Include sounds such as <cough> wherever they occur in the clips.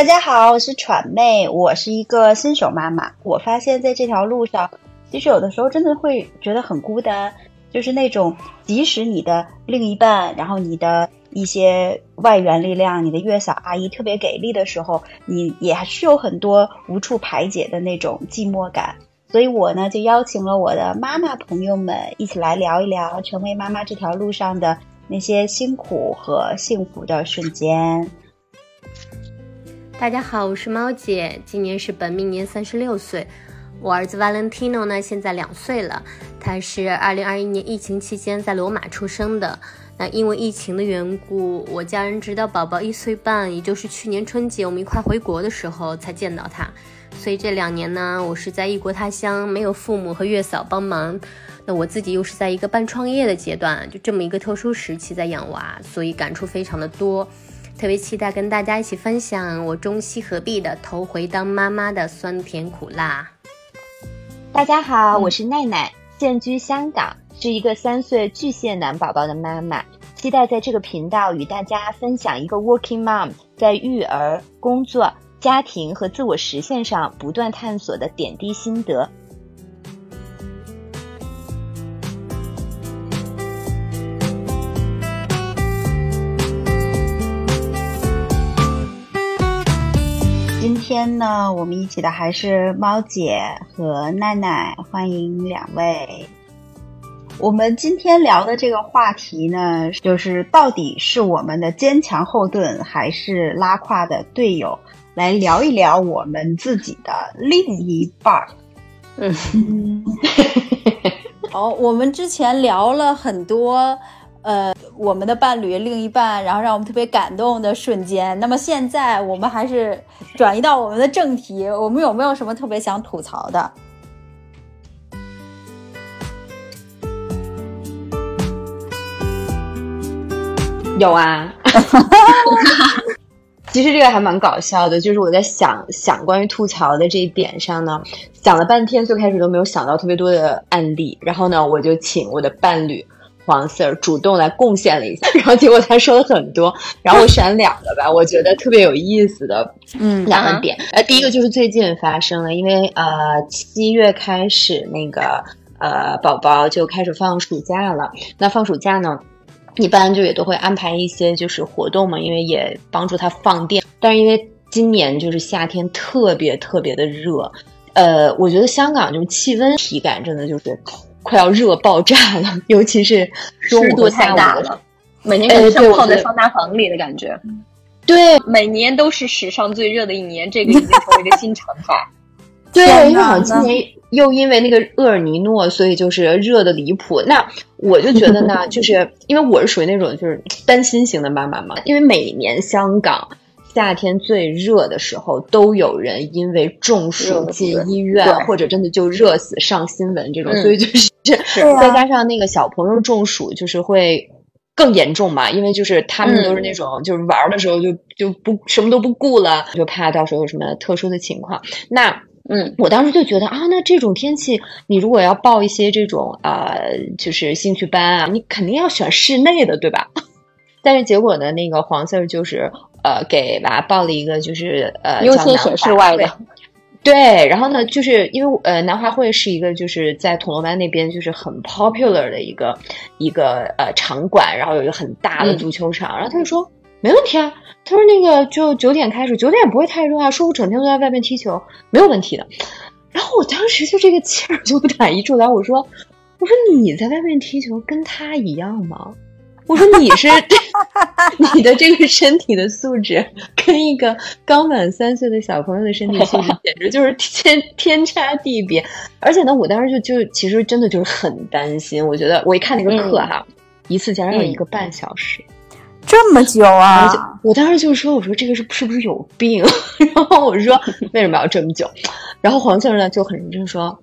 大家好，我是喘妹，我是一个新手妈妈。我发现在这条路上，其实有的时候真的会觉得很孤单，就是那种即使你的另一半，然后你的一些外援力量，你的月嫂阿姨特别给力的时候，你也还是有很多无处排解的那种寂寞感。所以我呢，就邀请了我的妈妈朋友们一起来聊一聊成为妈妈这条路上的那些辛苦和幸福的瞬间。大家好，我是猫姐，今年是本命年，三十六岁。我儿子 Valentino 呢，现在两岁了，他是二零二一年疫情期间在罗马出生的。那因为疫情的缘故，我家人直到宝宝一岁半，也就是去年春节我们一块回国的时候才见到他。所以这两年呢，我是在异国他乡，没有父母和月嫂帮忙。那我自己又是在一个半创业的阶段，就这么一个特殊时期在养娃，所以感触非常的多。特别期待跟大家一起分享我中西合璧的头回当妈妈的酸甜苦辣。大家好，我是奈奈，现居香港，是一个三岁巨蟹男宝宝的妈妈。期待在这个频道与大家分享一个 Working Mom 在育儿、工作。家庭和自我实现上不断探索的点滴心得。今天呢，我们一起的还是猫姐和奈奈，欢迎两位。我们今天聊的这个话题呢，就是到底是我们的坚强后盾，还是拉胯的队友？来聊一聊我们自己的另一半儿。嗯，<laughs> 好，我们之前聊了很多，呃，我们的伴侣、另一半，然后让我们特别感动的瞬间。那么现在我们还是转移到我们的正题，我们有没有什么特别想吐槽的？有啊。<laughs> 其实这个还蛮搞笑的，就是我在想想关于吐槽的这一点上呢，想了半天，最开始都没有想到特别多的案例。然后呢，我就请我的伴侣黄 Sir 主动来贡献了一下，<laughs> 然后结果他说了很多，然后我选两个吧，我觉得特别有意思的，嗯，两个点。呃，第一个就是最近发生了，因为呃七月开始那个呃宝宝就开始放暑假了，那放暑假呢？一般就也都会安排一些就是活动嘛，因为也帮助他放电。但是因为今年就是夏天特别特别的热，呃，我觉得香港就是气温体感真的就是快要热爆炸了，尤其是湿度太大了，每年感觉像泡在桑拿房里的感觉。对，每年都是史上最热的一年，这个已经成为一个新常态。<laughs> 对，因为好像今年又因为那个厄尔尼诺，所以就是热的离谱。那我就觉得呢，<laughs> 就是因为我是属于那种就是担心型的妈妈嘛。因为每年香港夏天最热的时候，都有人因为中暑进医院，或者真的就热死上新闻这种。所以就是 <laughs> 再加上那个小朋友中暑，就是会更严重嘛。因为就是他们都是那种就是玩的时候就就不什么都不顾了，就怕到时候有什么特殊的情况。那嗯，我当时就觉得啊，那这种天气，你如果要报一些这种呃，就是兴趣班啊，你肯定要选室内的，对吧？<laughs> 但是结果呢，那个黄 Sir 就是呃，给娃报了一个就是呃，优先选室外的。<laughs> 对，然后呢，就是因为呃，南华会是一个就是在铜锣湾那边就是很 popular 的一个一个呃场馆，然后有一个很大的足球场，然后他就说没问题啊。他说：“那个就九点开始，九点也不会太热啊。说我整天都在外面踢球，没有问题的。”然后我当时就这个气儿就 <laughs> 打一出来，我说：“我说你在外面踢球跟他一样吗？我说你是 <laughs> 你的这个身体的素质跟一个刚满三岁的小朋友的身体素质简直就是天 <laughs> 天差地别。而且呢，我当时就就其实真的就是很担心。我觉得我一看那个课哈，一次竟然有一个半小时。”这么久啊！我当时就说：“我说这个是是不是有病？” <laughs> 然后我说：“为什么要这么久？”然后黄先生呢就很认真说：“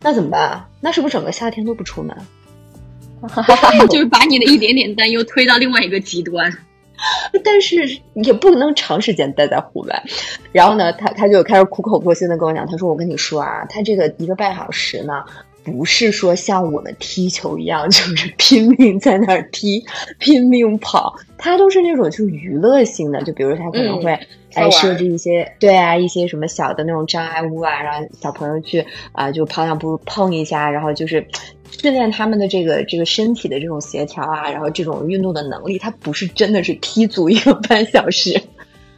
那怎么办？那是不是整个夏天都不出门？” <laughs> 就是把你的一点点担忧推到另外一个极端。<laughs> 但是也不能长时间待在户外。然后呢，他他就开始苦口婆心的跟我讲：“他说我跟你说啊，他这个一个半小时呢。”不是说像我们踢球一样，就是拼命在那儿踢，拼命跑。他都是那种就是娱乐性的，就比如他可能会哎设置一些对啊一些什么小的那种障碍物啊，让小朋友去啊就跑两步碰一下，然后就是训练他们的这个这个身体的这种协调啊，然后这种运动的能力，它不是真的是踢足一个半小时。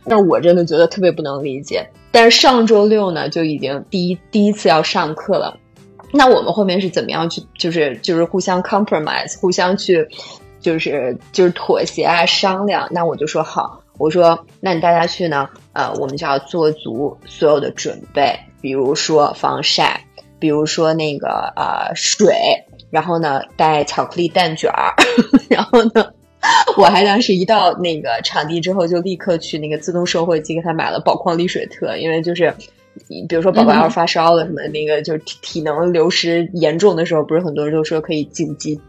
那我真的觉得特别不能理解。但是上周六呢，就已经第一第一次要上课了。那我们后面是怎么样去，就是就是互相 compromise，互相去，就是就是妥协啊，商量。那我就说好，我说那你大家去呢，呃，我们就要做足所有的准备，比如说防晒，比如说那个呃水，然后呢带巧克力蛋卷儿，然后呢。我还当时一到那个场地之后，就立刻去那个自动售货机给他买了宝矿力水特，因为就是，比如说宝宝要是发烧了什么，那个就是体体能流失严重的时候，不是很多人都说可以紧急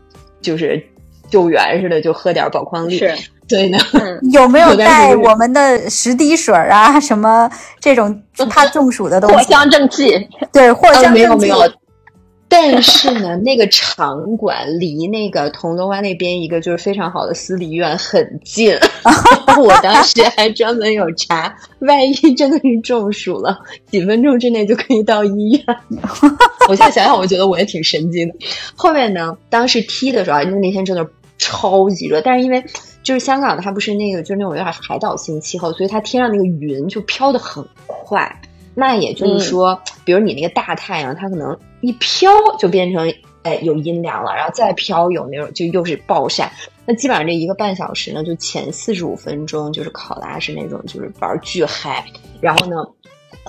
就是救援似的，就喝点宝矿力。是，对呢。<laughs> 有没有带我们的十滴水啊？什么这种怕中暑的东西？藿香正气。对，藿香正气。没有没有。但是呢，那个场馆离那个铜锣湾那边一个就是非常好的私立医院很近。<laughs> 我当时还专门有查，万一真的是中暑了，几分钟之内就可以到医院。<laughs> 我现在想想，我觉得我也挺神经的。后面呢，当时踢的时候，因为那天真的超级热，但是因为就是香港，它不是那个就是那种有点海岛型气候，所以它天上那个云就飘的很快。那也就是说，比如你那个大太阳，它可能一飘就变成哎有阴凉了，然后再飘有那种就又是暴晒。那基本上这一个半小时呢，就前四十五分钟就是考拉是那种就是玩巨嗨，然后呢。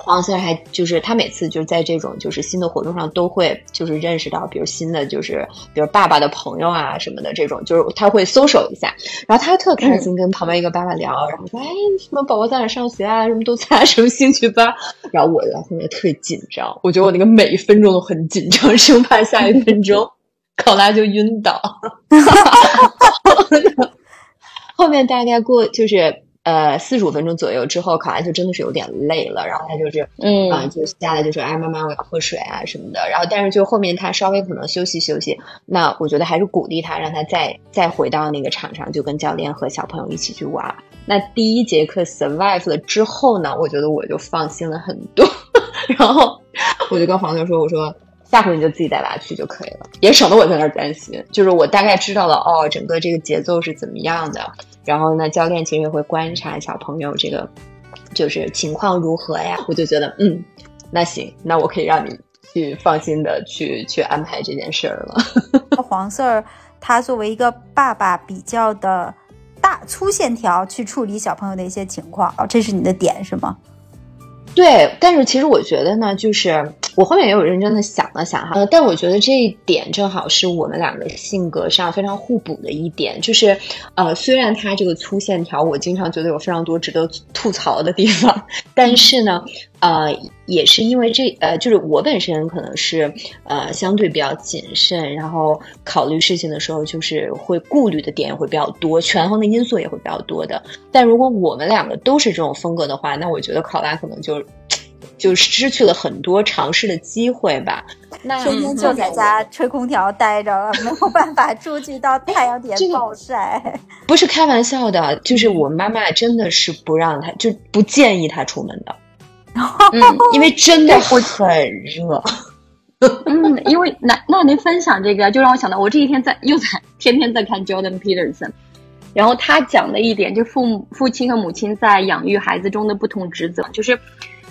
黄色还就是他每次就是在这种就是新的活动上都会就是认识到，比如新的就是比如爸爸的朋友啊什么的这种，就是他会搜手一下，然后他特开心跟旁边一个爸爸聊，然后说哎什么宝宝在哪上学啊，什么都参加什么兴趣班，然后我在后面特别紧张，我觉得我那个每一分钟都很紧张，生怕下一分钟考拉就晕倒。<laughs> 后面大概过就是。呃，四十五分钟左右之后，考完就真的是有点累了，然后他就是，嗯，啊，就下来就说，哎，妈妈，我要喝水啊什么的。然后，但是就后面他稍微可能休息休息，那我觉得还是鼓励他，让他再再回到那个场上，就跟教练和小朋友一起去玩。那第一节课 survive 了之后呢，我觉得我就放心了很多。<laughs> 然后我就跟黄牛说，我说。下回你就自己带娃去就可以了，也省得我在那儿担心。就是我大概知道了哦，整个这个节奏是怎么样的。然后呢，教练其实也会观察小朋友这个就是情况如何呀。我就觉得，嗯，那行，那我可以让你去放心的去去安排这件事儿了。<laughs> 黄色儿他作为一个爸爸，比较的大粗线条去处理小朋友的一些情况，哦这是你的点是吗？对，但是其实我觉得呢，就是我后面也有认真的想了想哈，呃，但我觉得这一点正好是我们两个性格上非常互补的一点，就是呃，虽然他这个粗线条，我经常觉得有非常多值得吐槽的地方，但是呢。呃，也是因为这呃，就是我本身可能是呃相对比较谨慎，然后考虑事情的时候就是会顾虑的点会比较多，权衡的因素也会比较多的。但如果我们两个都是这种风格的话，那我觉得考拉可能就就失去了很多尝试的机会吧。那天天就在家吹空调待着，<laughs> 没有办法出去到太阳底下暴晒。不是开玩笑的，就是我妈妈真的是不让他，就不建议他出门的。<laughs> 嗯，因为真的很热。<laughs> 嗯，因为那那您分享这个，就让我想到，我这几天在又在天天在看 Jordan Peterson，然后他讲的一点，就父母父亲和母亲在养育孩子中的不同职责，就是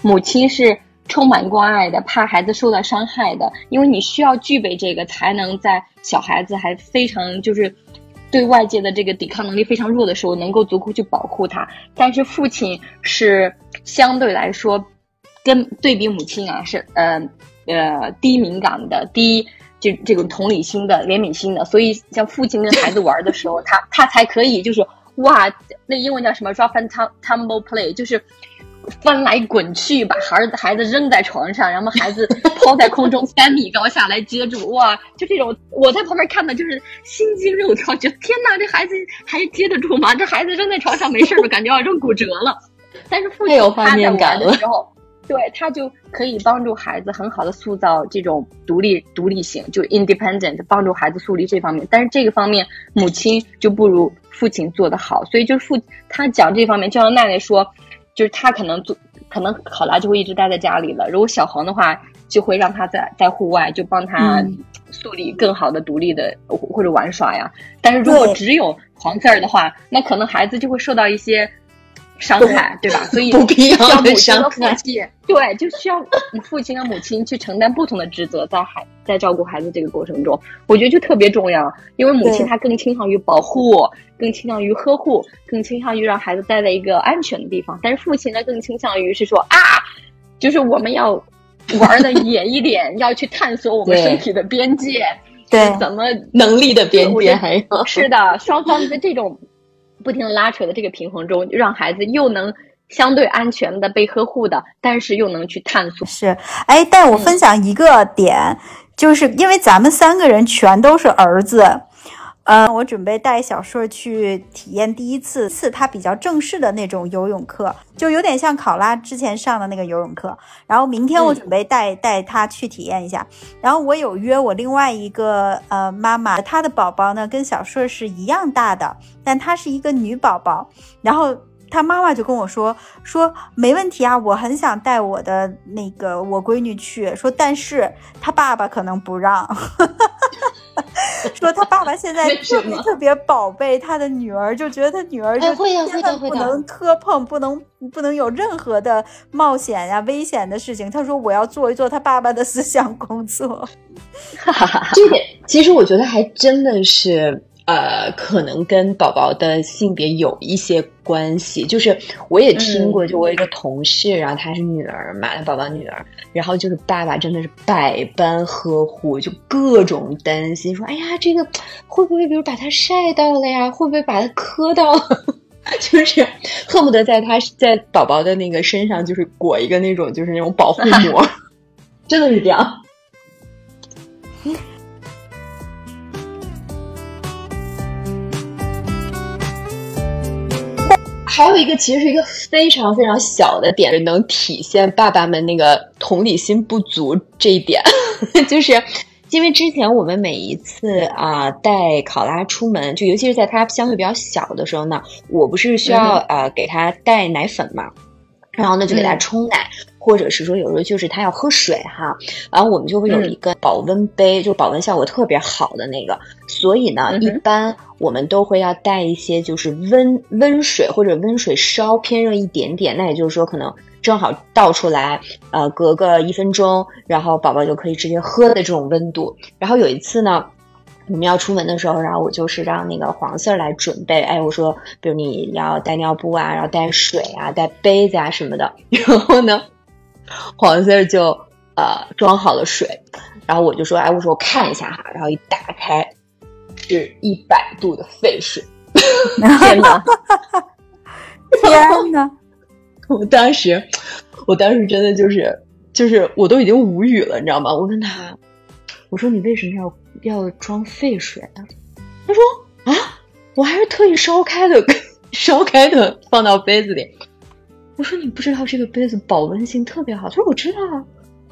母亲是充满关爱的，怕孩子受到伤害的，因为你需要具备这个，才能在小孩子还非常就是对外界的这个抵抗能力非常弱的时候，能够足够去保护他。但是父亲是相对来说。跟对比母亲啊，是呃呃低敏感的，低就这种同理心的、怜悯心的，所以像父亲跟孩子玩的时候，他他才可以就是哇，那英文叫什么？Drop and tumble play，就是翻来滚去，把孩子孩子扔在床上，然后孩子抛在空中三米高下来接住，哇，就这种我在旁边看的就是心惊肉跳，觉得天哪，这孩子还接得住吗？这孩子扔在床上没事吧？感觉要扔骨折了。但是父亲他在玩的时候。对他就可以帮助孩子很好的塑造这种独立独立性，就 independent，帮助孩子树立这方面。但是这个方面母亲就不如父亲做得好，所以就是父他讲这方面，就像奈奈说，就是他可能做，可能考拉就会一直待在家里了。如果小黄的话，就会让他在在户外，就帮他树立更好的独立的或者玩耍呀。但是如果只有黄色儿的话，那可能孩子就会受到一些。伤害，对吧？所以不必要的伤害，对，就需要父亲和母亲去承担不同的职责，在孩在照顾孩子这个过程中，我觉得就特别重要。因为母亲她更倾向于保护，更倾向于呵护，更倾向于让孩子待在一个安全的地方。但是父亲呢，更倾向于是说啊，就是我们要玩的野一点，<laughs> 要去探索我们身体的边界，对，怎么能力的边界还有是的，双方的这种。不停的拉扯的这个平衡中，让孩子又能相对安全的被呵护的，但是又能去探索。是，哎，但我分享一个点，就是因为咱们三个人全都是儿子。嗯，我准备带小顺去体验第一次次他比较正式的那种游泳课，就有点像考拉之前上的那个游泳课。然后明天我准备带带他去体验一下。然后我有约我另外一个呃妈妈，她的宝宝呢跟小顺是一样大的，但她是一个女宝宝。然后她妈妈就跟我说说没问题啊，我很想带我的那个我闺女去，说但是她爸爸可能不让。<laughs> <laughs> 说他爸爸现在特别特别宝贝他的女儿，就觉得他女儿就千万不能磕碰，不能不能有任何的冒险呀、危险的事情。他说我要做一做他爸爸的思想工作。<laughs> 这点其实我觉得还真的是。呃，可能跟宝宝的性别有一些关系。就是我也听过，就我一个同事，然后她是女儿嘛，她宝宝女儿，然后就是爸爸真的是百般呵护，就各种担心，说哎呀，这个会不会比如把他晒到了呀？会不会把他磕到了？<laughs> 就是恨不得在他在宝宝的那个身上，就是裹一个那种就是那种保护膜，<laughs> 真的是这样。还有一个，其实是一个非常非常小的点，能体现爸爸们那个同理心不足这一点，<laughs> 就是因为之前我们每一次啊带考拉出门，就尤其是在它相对比较小的时候呢，我不是需要呃给它带奶粉嘛，然后呢就给他冲奶。或者是说，有时候就是他要喝水哈，然后我们就会有一个保温杯，就保温效果特别好的那个。所以呢，一般我们都会要带一些，就是温温水或者温水稍偏热一点点。那也就是说，可能正好倒出来，呃，隔个一分钟，然后宝宝就可以直接喝的这种温度。然后有一次呢，我们要出门的时候，然后我就是让那个黄色来准备，哎，我说，比如你要带尿布啊，然后带水啊，带杯子啊什么的，<laughs> 然后呢。黄色就呃装好了水，然后我就说，哎，我说我看一下哈，然后一打开是一百度的沸水，<laughs> 天哪，<laughs> 天哪！我当时，我当时真的就是就是我都已经无语了，你知道吗？我问他，我说你为什么要要装沸水啊？他说啊，我还是特意烧开的，<laughs> 烧开的放到杯子里。我说你不知道这个杯子保温性特别好。他说我知道啊。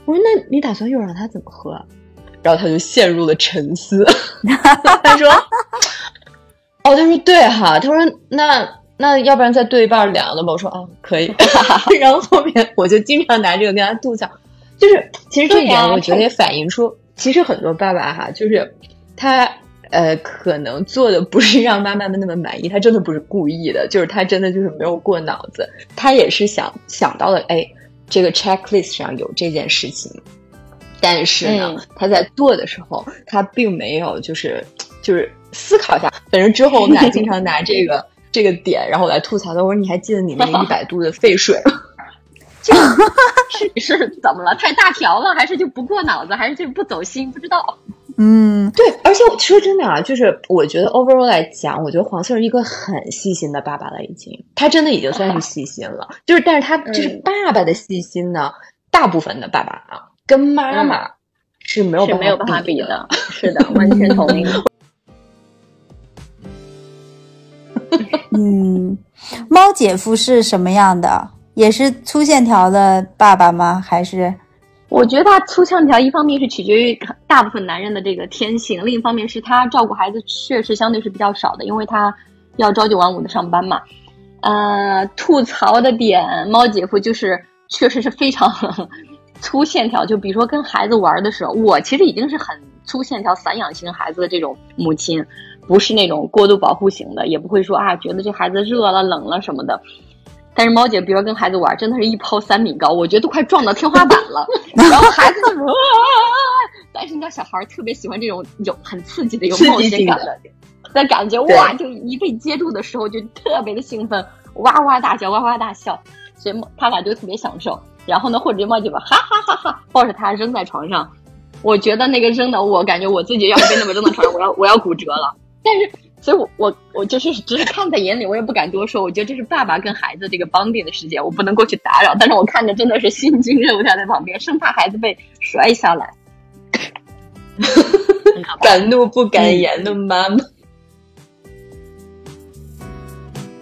我说那你打算又让他怎么喝？然后他就陷入了沉思。<laughs> 他说：“哦，他说对哈。他说那那要不然再兑一半凉的吧。”我说啊，可以。<laughs> 然后后面我就经常拿这个跟他度假。就是其实这一点我觉得也反映出，其实很多爸爸哈，就是他。呃，可能做的不是让妈妈们那么满意，他真的不是故意的，就是他真的就是没有过脑子，他也是想想到了，哎，这个 checklist 上有这件事情，但是呢，他在做的时候，他并没有就是就是思考一下，反正之后我们俩经常拿这个这个点，然后来吐槽他，我说你还记得你那个 <laughs> 一百度的沸水吗？是是怎么了？太大条了，还是就不过脑子，还是就不走心？不知道。嗯，对，而且我说真的啊，就是我觉得 overall 来讲，我觉得黄色是一个很细心的爸爸了，已经，他真的已经算是细心了。就是，但是他就是爸爸的细心呢，大部分的爸爸啊，跟妈妈是没有没有办法比的，<laughs> 是的，完全同意。<laughs> 嗯，猫姐夫是什么样的？也是粗线条的爸爸吗？还是？我觉得他粗线条，一方面是取决于大部分男人的这个天性，另一方面是他照顾孩子确实相对是比较少的，因为他要朝九晚五的上班嘛。呃，吐槽的点，猫姐夫就是确实是非常 <laughs> 粗线条。就比如说跟孩子玩的时候，我其实已经是很粗线条、散养型孩子的这种母亲，不是那种过度保护型的，也不会说啊，觉得这孩子热了、冷了什么的。但是猫姐，比如说跟孩子玩，真的是一抛三米高，我觉得都快撞到天花板了。然后孩子但是你知道，小孩特别喜欢这种有很刺激的、有冒险感的。的感觉哇，就一被接住的时候就特别的兴奋，哇哇大叫，哇哇大笑，所以他俩就特别享受。然后呢，或者猫姐吧，哈哈哈哈，抱着他扔在床上，我觉得那个扔的，我感觉我自己要是被那么扔到床上，我要我要骨折了。但是，所以我我我就是只是看在眼里，我也不敢多说。我觉得这是爸爸跟孩子这个绑定的时间，我不能过去打扰。但是我看着真的是心惊肉跳在旁边，生怕孩子被摔下来。<laughs> 敢怒不敢言的妈妈。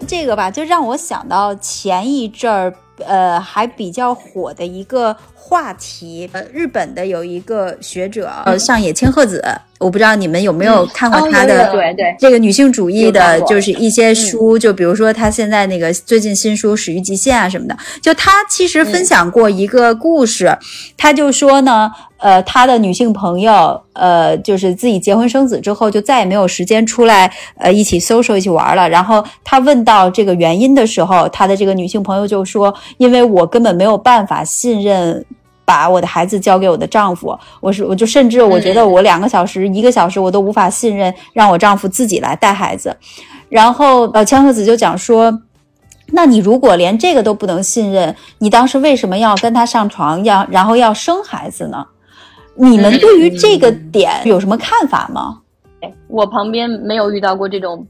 这个吧，就让我想到前一阵儿，呃，还比较火的一个话题。呃，日本的有一个学者，呃，上野千鹤子，我不知道你们有没有看过他的对对这个女性主义的，就是一些书，就比如说他现在那个最近新书《始于极限》啊什么的。就他其实分享过一个故事，他就说呢。呃，他的女性朋友，呃，就是自己结婚生子之后，就再也没有时间出来，呃，一起 social 一起玩了。然后他问到这个原因的时候，他的这个女性朋友就说：“因为我根本没有办法信任把我的孩子交给我的丈夫，我是我就甚至我觉得我两个小时、一个小时我都无法信任让我丈夫自己来带孩子。”然后呃，千鹤子就讲说：“那你如果连这个都不能信任，你当时为什么要跟他上床，要然后要生孩子呢？”你们对于这个点有什么看法吗？我旁边没有遇到过这种，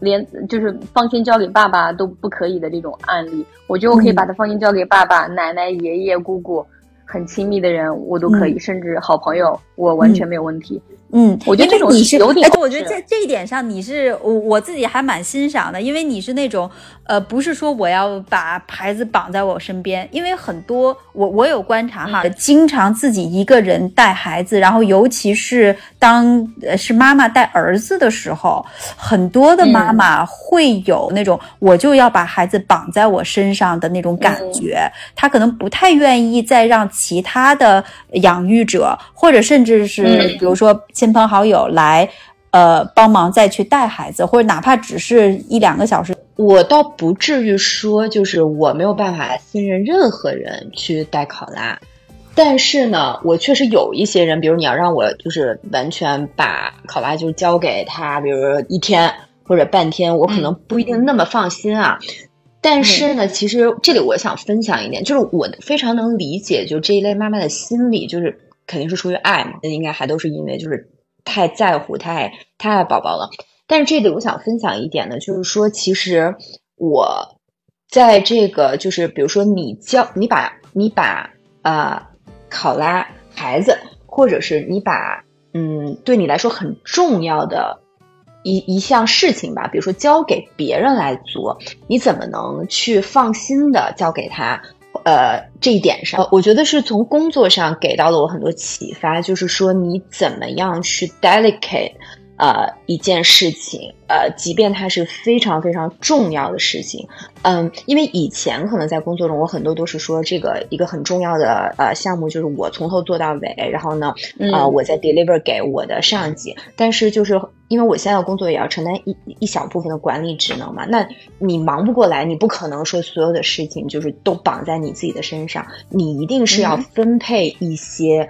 连就是放心交给爸爸都不可以的这种案例。我觉得我可以把它放心交给爸爸、奶奶、爷爷、姑姑，很亲密的人我都可以，甚至好朋友，我完全没有问题。嗯，我觉得这种你是有点，我觉得在这一点上你是我我自己还蛮欣赏的，因为你是那种呃，不是说我要把孩子绑在我身边，因为很多我我有观察哈，经常自己一个人带孩子，然后尤其是当是妈妈带儿子的时候，很多的妈妈会有那种我就要把孩子绑在我身上的那种感觉，她可能不太愿意再让其他的养育者或者甚至是比如说。亲朋好友来，呃，帮忙再去带孩子，或者哪怕只是一两个小时，我倒不至于说，就是我没有办法信任任何人去带考拉。但是呢，我确实有一些人，比如你要让我就是完全把考拉就交给他，比如一天或者半天，我可能不一定那么放心啊。但是呢，其实这里我想分享一点，就是我非常能理解，就这一类妈妈的心理，就是。肯定是出于爱嘛，那应该还都是因为就是太在乎、太太爱宝宝了。但是这里我想分享一点呢，就是说，其实我在这个就是，比如说你教你把你把呃考拉孩子，或者是你把嗯对你来说很重要的一一项事情吧，比如说交给别人来做，你怎么能去放心的交给他？呃，这一点上，我觉得是从工作上给到了我很多启发，就是说你怎么样去 delicate。呃，一件事情，呃，即便它是非常非常重要的事情，嗯，因为以前可能在工作中，我很多都是说这个一个很重要的呃项目，就是我从头做到尾，然后呢，呃，我再 deliver 给我的上级。但是就是因为我现在的工作也要承担一一小部分的管理职能嘛，那你忙不过来，你不可能说所有的事情就是都绑在你自己的身上，你一定是要分配一些。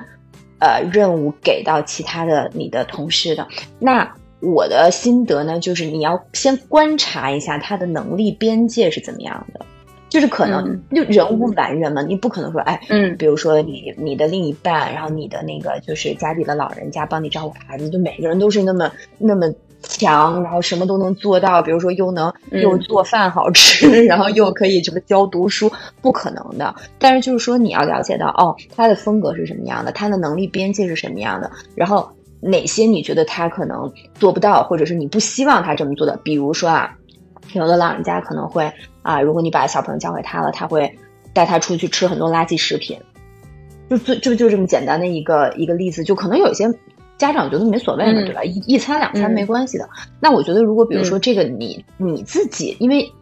呃，任务给到其他的你的同事的，那我的心得呢，就是你要先观察一下他的能力边界是怎么样的，就是可能就人无完人嘛，你不可能说，哎，嗯，比如说你你的另一半，然后你的那个就是家里的老人家帮你照顾孩子，就每个人都是那么那么。强，然后什么都能做到，比如说又能又做饭好吃，<laughs> 然后又可以什么教读书，不可能的。但是就是说你要了解到，哦，他的风格是什么样的，他的能力边界是什么样的，然后哪些你觉得他可能做不到，或者是你不希望他这么做的。比如说啊，有的老人家可能会啊，如果你把小朋友交给他了，他会带他出去吃很多垃圾食品，就就就就这么简单的一个一个例子，就可能有些。家长觉得没所谓嘛，对吧？一一餐两餐没关系的。那我觉得，如果比如说这个你你自己，因为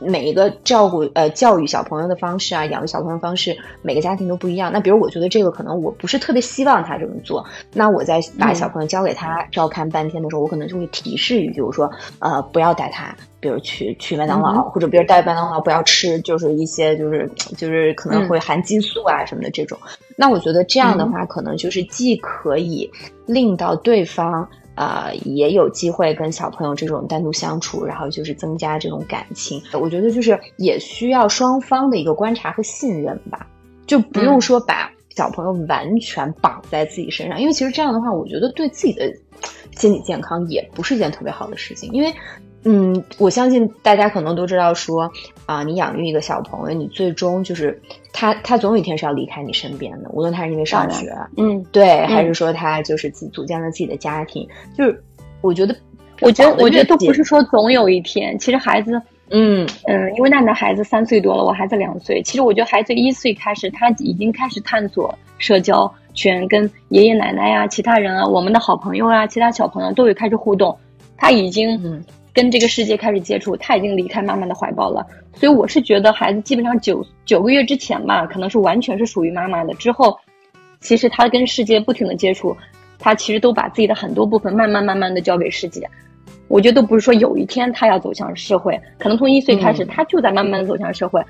每一个照顾呃教育小朋友的方式啊，养育小朋友方式，每个家庭都不一样。那比如我觉得这个可能我不是特别希望他这么做，那我在把小朋友交给他照看半天的时候，我可能就会提示一句，我说呃不要带他，比如去去麦当劳，或者比如带麦当劳不要吃，就是一些就是就是可能会含激素啊什么的这种。那我觉得这样的话，可能就是既可以令到对方。啊，也有机会跟小朋友这种单独相处，然后就是增加这种感情。我觉得就是也需要双方的一个观察和信任吧，就不用说把小朋友完全绑在自己身上，因为其实这样的话，我觉得对自己的心理健康也不是一件特别好的事情，因为。嗯，我相信大家可能都知道，说啊，你养育一个小朋友，你最终就是他，他总有一天是要离开你身边的，无论他是因为上学，嗯，对，还是说他就是组组建了自己的家庭，就是我觉得，我觉得，我觉得都不是说总有一天，其实孩子，嗯嗯，因为娜娜孩子三岁多了，我孩子两岁，其实我觉得孩子一岁开始，他已经开始探索社交圈，跟爷爷奶奶呀、其他人啊、我们的好朋友啊、其他小朋友都有开始互动，他已经。跟这个世界开始接触，他已经离开妈妈的怀抱了，所以我是觉得孩子基本上九九个月之前吧，可能是完全是属于妈妈的。之后，其实他跟世界不停的接触，他其实都把自己的很多部分慢慢慢慢的交给世界。我觉得都不是说有一天他要走向社会，可能从一岁开始，他就在慢慢的走向社会。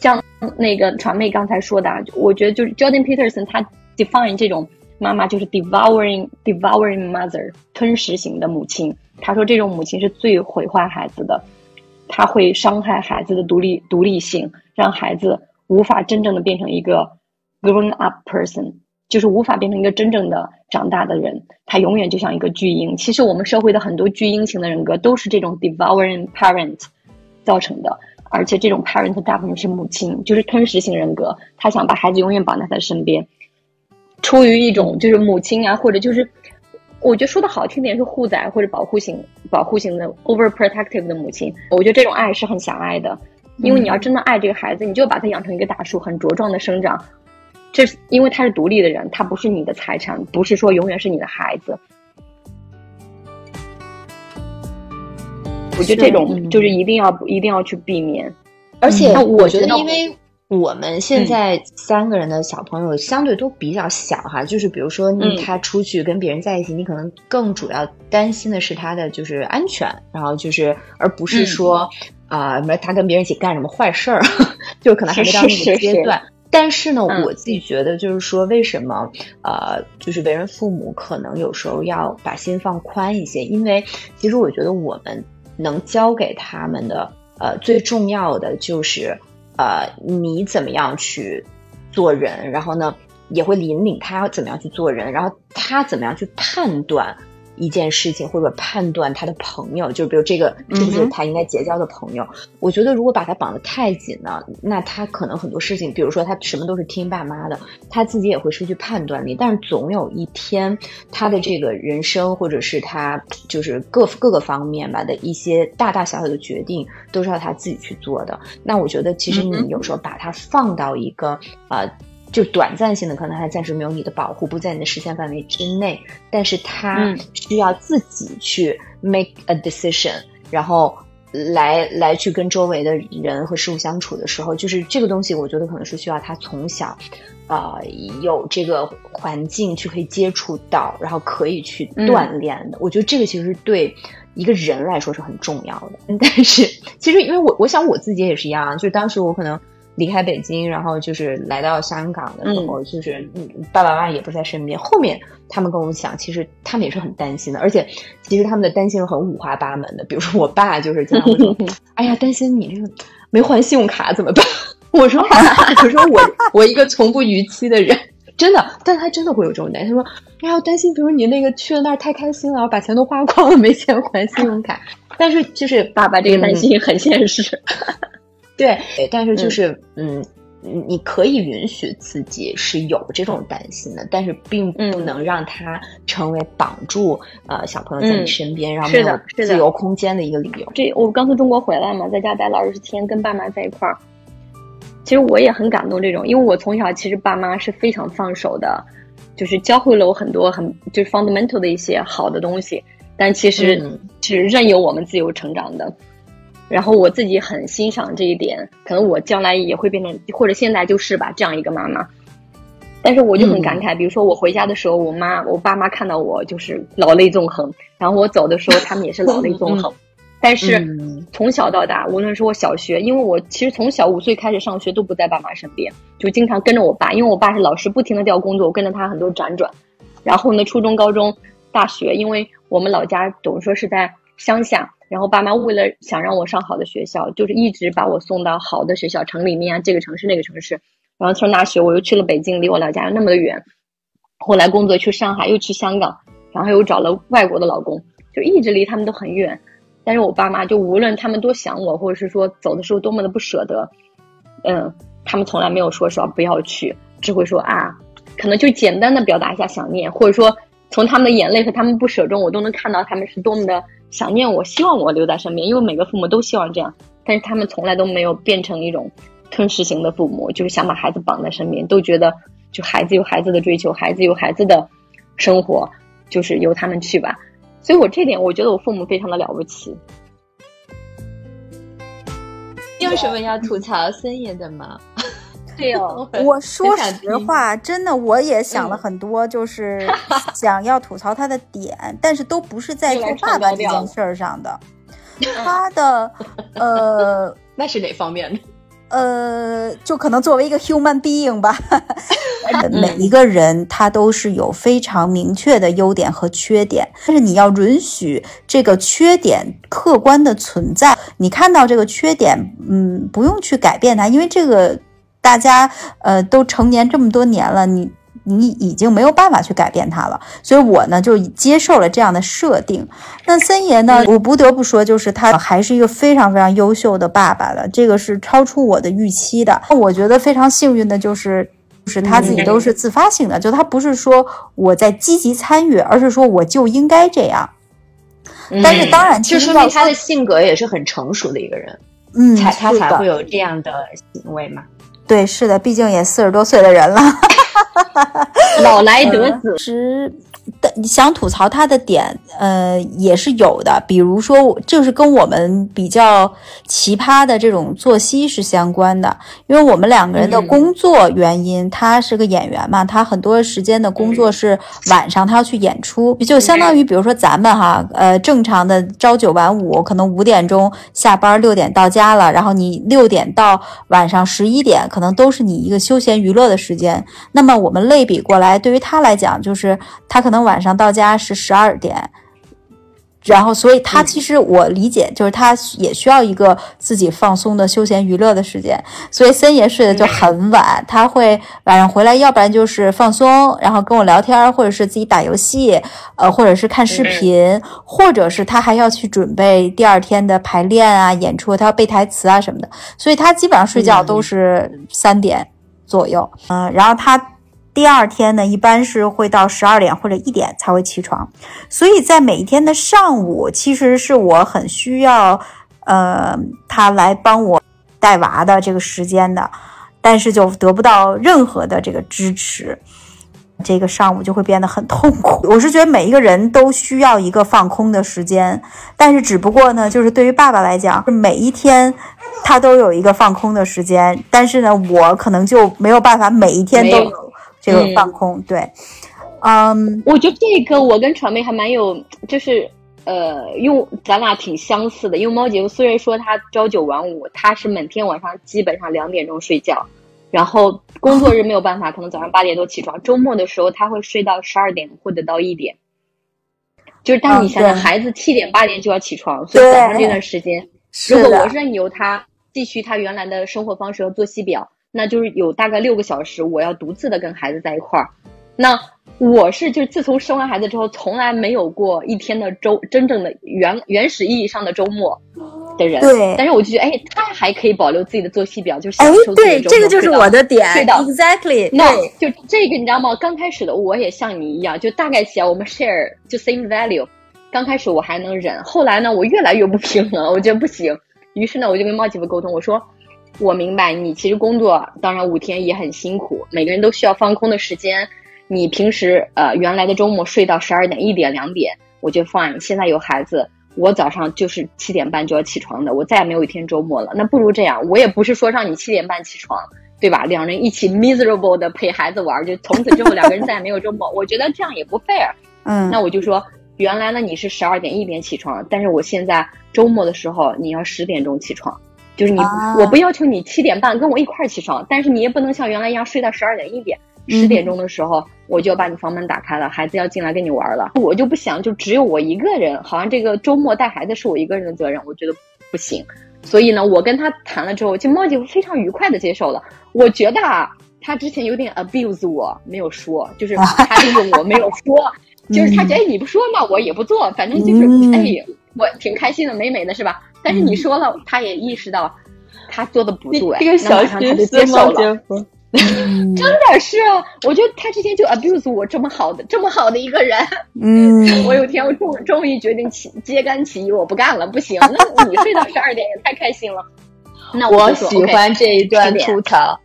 像那个传媒刚才说的，我觉得就是 Jordan Peterson 他 define 这种妈妈就是 devouring devouring mother 吞食型的母亲。他说：“这种母亲是最毁坏孩子的，他会伤害孩子的独立独立性，让孩子无法真正的变成一个 grown up person，就是无法变成一个真正的长大的人。他永远就像一个巨婴。其实我们社会的很多巨婴型的人格都是这种 devouring parent 造成的，而且这种 parent 大部分是母亲，就是吞食型人格。他想把孩子永远绑在他身边，出于一种就是母亲啊，或者就是。”我觉得说的好听点是护崽或者保护型、保护型的 overprotective 的母亲，我觉得这种爱是很狭隘的，因为你要真的爱这个孩子，你就把他养成一个大树，很茁壮的生长。这是因为他是独立的人，他不是你的财产，不是说永远是你的孩子。我觉得这种就是一定要一定要去避免，而且我觉得因为。我们现在三个人的小朋友相对都比较小哈，就是比如说他出去跟别人在一起，你可能更主要担心的是他的就是安全，然后就是而不是说啊，什么他跟别人一起干什么坏事儿，<laughs> 就可能还没到那个阶段。但是呢，我自己觉得就是说，为什么呃，就是为人父母可能有时候要把心放宽一些，因为其实我觉得我们能教给他们的呃最重要的就是。呃，你怎么样去做人？然后呢，也会引领他怎么样去做人，然后他怎么样去判断。一件事情，或者判断他的朋友，就比如这个是不是他应该结交的朋友？我觉得如果把他绑得太紧呢，那他可能很多事情，比如说他什么都是听爸妈的，他自己也会失去判断力。但是总有一天，他的这个人生，或者是他就是各各个方面吧的一些大大小小的决定，都是要他自己去做的。那我觉得，其实你有时候把他放到一个呃。就短暂性的，可能还暂时没有你的保护，不在你的视线范围之内，但是他需要自己去 make a decision，然后来来去跟周围的人和事物相处的时候，就是这个东西，我觉得可能是需要他从小啊有这个环境去可以接触到，然后可以去锻炼的。我觉得这个其实对一个人来说是很重要的。<laughs> 但是其实因为我我想我自己也是一样，就是当时我可能。离开北京，然后就是来到香港的时候，就是爸爸妈妈也不在身边。后面他们跟我讲，其实他们也是很担心的，而且其实他们的担心是很五花八门的。比如说，我爸就是经常说：<laughs> “哎呀，担心你这个没还信用卡怎么办？” <laughs> 我说：<laughs> “我说我我一个从不逾期的人，真的，但他真的会有这种担心。他说：‘哎呀，担心，比如你那个去了那儿太开心了，把钱都花光了，没钱还信用卡。’但是就是爸爸这个担心很现实。”对，但是就是，嗯，你可以允许自己是有这种担心的，但是并不能让它成为绑住呃小朋友在你身边，然后没有自由空间的一个理由。这我刚从中国回来嘛，在家待了二十天，跟爸妈在一块儿，其实我也很感动这种，因为我从小其实爸妈是非常放手的，就是教会了我很多很就是 fundamental 的一些好的东西，但其实是任由我们自由成长的。然后我自己很欣赏这一点，可能我将来也会变成，或者现在就是吧，这样一个妈妈。但是我就很感慨，比如说我回家的时候，我妈、我爸妈看到我就是老泪纵横，然后我走的时候，他们也是老泪纵横。但是从小到大，无论是我小学，因为我其实从小五岁开始上学都不在爸妈身边，就经常跟着我爸，因为我爸是老师，不停的调工作，我跟着他很多辗转。然后呢，初中、高中、大学，因为我们老家等于说是在乡下，然后爸妈为了想让我上好的学校，就是一直把我送到好的学校，城里面啊，这个城市那个城市。然后上大学，我又去了北京，离我老家又那么的远。后来工作去上海，又去香港，然后又找了外国的老公，就一直离他们都很远。但是我爸妈就无论他们多想我，或者是说走的时候多么的不舍得，嗯，他们从来没有说说不要去，只会说啊，可能就简单的表达一下想念，或者说从他们的眼泪和他们不舍中，我都能看到他们是多么的想念我，希望我留在身边。因为每个父母都希望这样，但是他们从来都没有变成一种。吞噬型的父母就是想把孩子绑在身边，都觉得就孩子有孩子的追求，孩子有孩子的生活，就是由他们去吧。所以我这点我觉得我父母非常的了不起。你有什么要吐槽森爷的吗？对哦，<laughs> 我说实话，真的我也想了很多，就 <laughs> 是想要吐槽他的点，但是都不是在做爸爸这件事儿上的。<laughs> 他的呃，那是哪方面的？呃，就可能作为一个 human being 吧，每一个人他都是有非常明确的优点和缺点，但是你要允许这个缺点客观的存在。你看到这个缺点，嗯，不用去改变它，因为这个大家呃都成年这么多年了，你。你已经没有办法去改变他了，所以我呢就接受了这样的设定。那森爷呢，我不得不说，就是他还是一个非常非常优秀的爸爸了，这个是超出我的预期的。我觉得非常幸运的就是，就是他自己都是自发性的，就他不是说我在积极参与，而是说我就应该这样。但是当然，就说明他的性格也是很成熟的一个人，嗯，才他才会有这样的行为嘛。对，是的，毕竟也四十多岁的人了。<laughs> 老来得子，是的，想吐槽他的点，呃，也是有的。比如说，就是跟我们比较奇葩的这种作息是相关的，因为我们两个人的工作原因，他是个演员嘛，他很多时间的工作是晚上，他要去演出，就相当于比如说咱们哈，呃，正常的朝九晚五，可能五点钟下班，六点到家了，然后你六点到晚上十一点，可能都是你一个休闲娱乐的时间。那么我们类比过来，对于他来讲，就是他可能晚上到家是十二点，然后所以他其实我理解，就是他也需要一个自己放松的休闲娱乐的时间。所以森爷睡得就很晚，他会晚上回来，要不然就是放松，然后跟我聊天，或者是自己打游戏，呃，或者是看视频，或者是他还要去准备第二天的排练啊、演出，他要背台词啊什么的。所以他基本上睡觉都是三点。左右，嗯，然后他第二天呢，一般是会到十二点或者一点才会起床，所以在每一天的上午，其实是我很需要，呃，他来帮我带娃的这个时间的，但是就得不到任何的这个支持，这个上午就会变得很痛苦。我是觉得每一个人都需要一个放空的时间，但是只不过呢，就是对于爸爸来讲，每一天。他都有一个放空的时间，但是呢，我可能就没有办法每一天都有这个放空。对，嗯，我觉得这个我跟传媒还蛮有，就是呃，用咱俩挺相似的。因为猫姐虽然说她朝九晚五，她是每天晚上基本上两点钟睡觉，然后工作日没有办法，可能早上八点多起床，周末的时候她会睡到十二点或者到一点。就是，但你想想，孩子七点八点就要起床，所以早上这段时间。如果我任由他继续他原来的生活方式和作息表，那就是有大概六个小时，我要独自的跟孩子在一块儿。那我是就自从生完孩子之后，从来没有过一天的周真正的原原始意义上的周末的人。对，但是我就觉得，哎，他还可以保留自己的作息表，就是哎，对，这个就是我的点，exactly。那就这个你知道吗？刚开始的我也像你一样，就大概起来我们 share 就 same value。刚开始我还能忍，后来呢，我越来越不平衡，我觉得不行。于是呢，我就跟猫姐夫沟通，我说，我明白你其实工作当然五天也很辛苦，每个人都需要放空的时间。你平时呃原来的周末睡到十二点、一点、两点，我就 fine。现在有孩子，我早上就是七点半就要起床的，我再也没有一天周末了。那不如这样，我也不是说让你七点半起床，对吧？两人一起 miserable 的陪孩子玩，就从此之后两个人再也没有周末。我觉得这样也不 fair。<laughs> 嗯，那我就说，原来呢你是十二点一点起床，但是我现在周末的时候你要十点钟起床，就是你、啊我不要求你七点半跟我一块儿起床，但是你也不能像原来一样睡到十二点一点。十点钟的时候，我就要把你房门打开了，孩子要进来跟你玩了。我就不想就只有我一个人，好像这个周末带孩子是我一个人的责任，我觉得不行。所以呢，我跟他谈了之后，就猫姐非常愉快的接受了。我觉得啊，他之前有点 abuse 我，没有说，就是 <laughs> 他利用我没有说，就是他觉得哎你不说嘛我也不做，反正就是、嗯哎，我挺开心的，美美的是吧？但是你说了，他也意识到他做的不对，这个那小马上他就心思，接受了。<laughs> 真的是啊，我觉得他之前就 abuse 我这么好的这么好的一个人，嗯，<laughs> 我有一天我终终于决定起揭竿起义，我不干了，不行，那你睡到十二点也太开心了。<laughs> 那我喜欢这一段10点吐槽。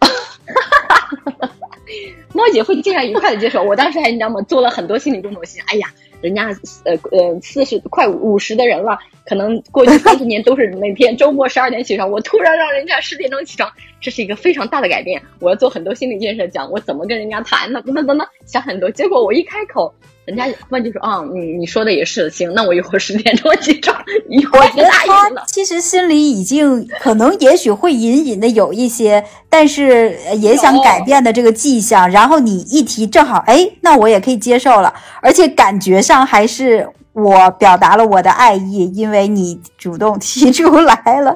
猫姐会尽量愉快的接受。我当时还你知道吗？做了很多心理工作，心哎呀，人家呃呃四十快五十的人了，可能过去三十年都是每天周末十二点起床，我突然让人家十点钟起床，这是一个非常大的改变。我要做很多心理建设，讲我怎么跟人家谈呢？等等等等，想很多。结果我一开口。人家问就说啊，你你说的也是，行，那我一会儿十点钟起床，一会儿就我觉得他答应了。其实心里已经可能也许会隐隐的有一些，但是呃也想改变的这个迹象。然后你一提，正好哎，那我也可以接受了，而且感觉上还是我表达了我的爱意，因为你主动提出来了。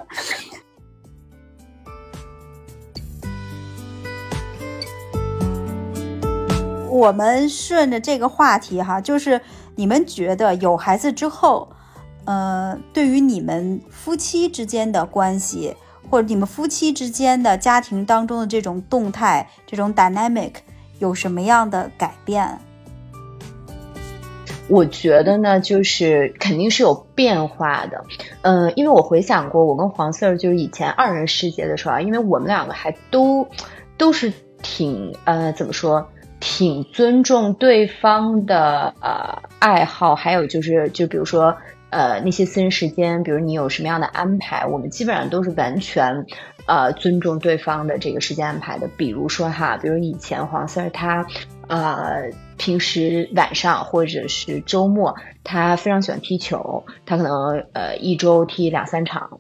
我们顺着这个话题哈，就是你们觉得有孩子之后，呃，对于你们夫妻之间的关系，或者你们夫妻之间的家庭当中的这种动态、这种 dynamic，有什么样的改变？我觉得呢，就是肯定是有变化的，嗯、因为我回想过，我跟黄四儿就是以前二人世界的时候啊，因为我们两个还都都是挺呃怎么说，挺尊重对方的呃爱好，还有就是就比如说呃那些私人时间，比如你有什么样的安排，我们基本上都是完全呃尊重对方的这个时间安排的。比如说哈，比如以前黄四儿他呃平时晚上或者是周末，他非常喜欢踢球，他可能呃一周踢两三场，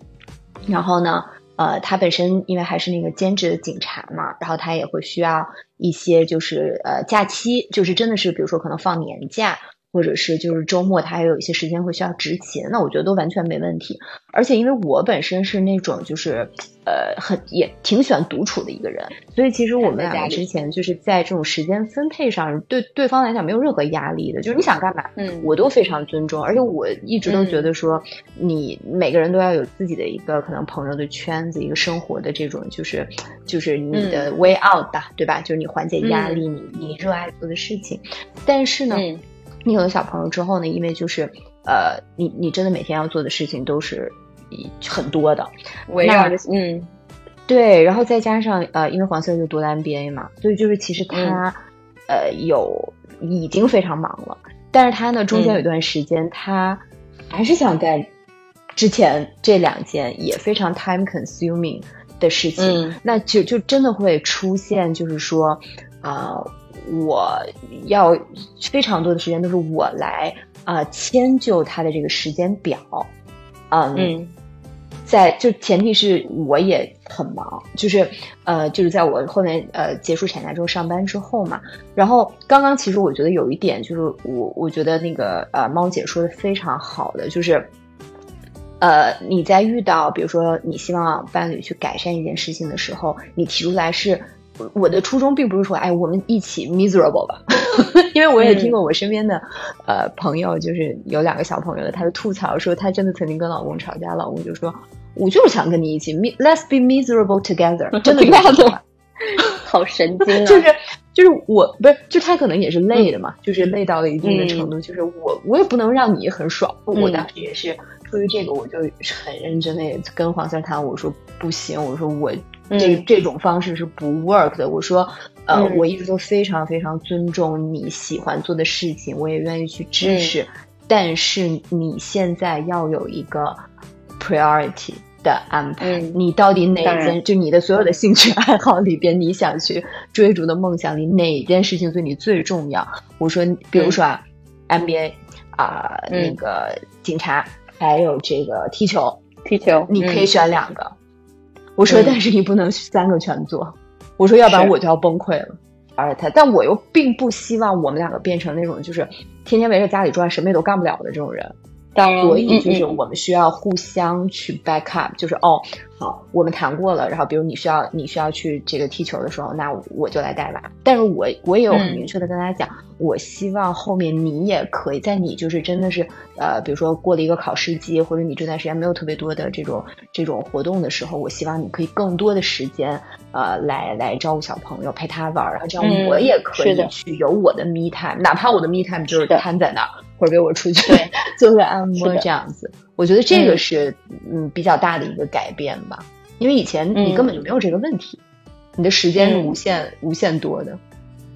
然后呢。呃，他本身因为还是那个兼职的警察嘛，然后他也会需要一些就是呃假期，就是真的是比如说可能放年假，或者是就是周末他还有一些时间会需要执勤，那我觉得都完全没问题。而且因为我本身是那种就是呃很也挺喜欢独处的一个人，所以其实我们两个之前就是在这种时间分配上，对对方来讲没有任何压力的，就是你想干嘛，嗯我都非常尊重，而且我一直都觉得说，你每个人都要有自己的一个可能朋友的圈子，一个生活的这种就是就是你的 way out 吧，对吧？就是你缓解压力，你你热爱做的事情。但是呢，嗯你有了小朋友之后呢，因为就是呃，你你真的每天要做的事情都是一很多的，围绕着嗯对，然后再加上呃，因为黄色就读了 MBA 嘛，所以就是其实他、呃有已经非常忙了，但是他呢中间有一段时间、他还是想干之前这两件也非常 time consuming 的事情，嗯。那就就真的会出现就是说啊、我要非常多的时间都是我来啊、迁就他的这个时间表，嗯嗯在就前提是我也很忙，就是呃，就是在我后面呃结束产假之后上班之后嘛，然后刚刚其实我觉得有一点就是我我觉得那个呃猫姐说的非常好的就是。呃，你在遇到比如说你希望伴侣去改善一件事情的时候，你提出来是我的初衷，并不是说哎我们一起 miserable 吧，<laughs> 因为我也听过我身边的、呃朋友，就是有两个小朋友的，他就吐槽说他真的曾经跟老公吵架，老公就说我就是想跟你一起 let's be miserable together，<laughs> 真的 <laughs> 好神经啊！就是就是我不是，就他可能也是累的嘛，就是累到了一定的程度，就是我我也不能让你很爽。我当时也是出于这个，我就很认真的也跟黄三谈，我说不行，我说我这、嗯。这种方式是不 work 的，我说呃，嗯。我一直都非常非常尊重你喜欢做的事情，我也愿意去支持。但是你现在要有一个 priority 的安排，嗯。你到底哪件就你的所有的兴趣爱好里边，你想去追逐的梦想里，哪件事情对你最重要？我说，比如说啊、NBA 啊、嗯。那个警察，还有这个踢球，踢球，你可以嗯。选两个。我说，嗯但是你不能三个全做。我说，要不然我就要崩溃了。而他，但我又并不希望我们两个变成那种就是天天围着家里转，什么也都干不了的这种人。当然，所以就是我们需要互相去 back up，就是哦，好，我们谈过了，然后比如你需要你需要去这个踢球的时候，那我就来带娃。但是我我也有很嗯明确的跟大家讲，我希望后面你也可以在你就是真的是呃，比如说过了一个考试季，或者你这段时间没有特别多的这种这种活动的时候，我希望你可以更多的时间呃来来照顾小朋友，陪他玩儿，然后这样嗯我也可以去有我的 me time，哪怕我的 me time 就是瘫在那儿，或者给我出去对 <laughs> 做个按摩这样子。我觉得这个嗯是嗯比较大的一个改变吧，因为以前你嗯根本就没有这个问题，你的时间是嗯无限、无限多的。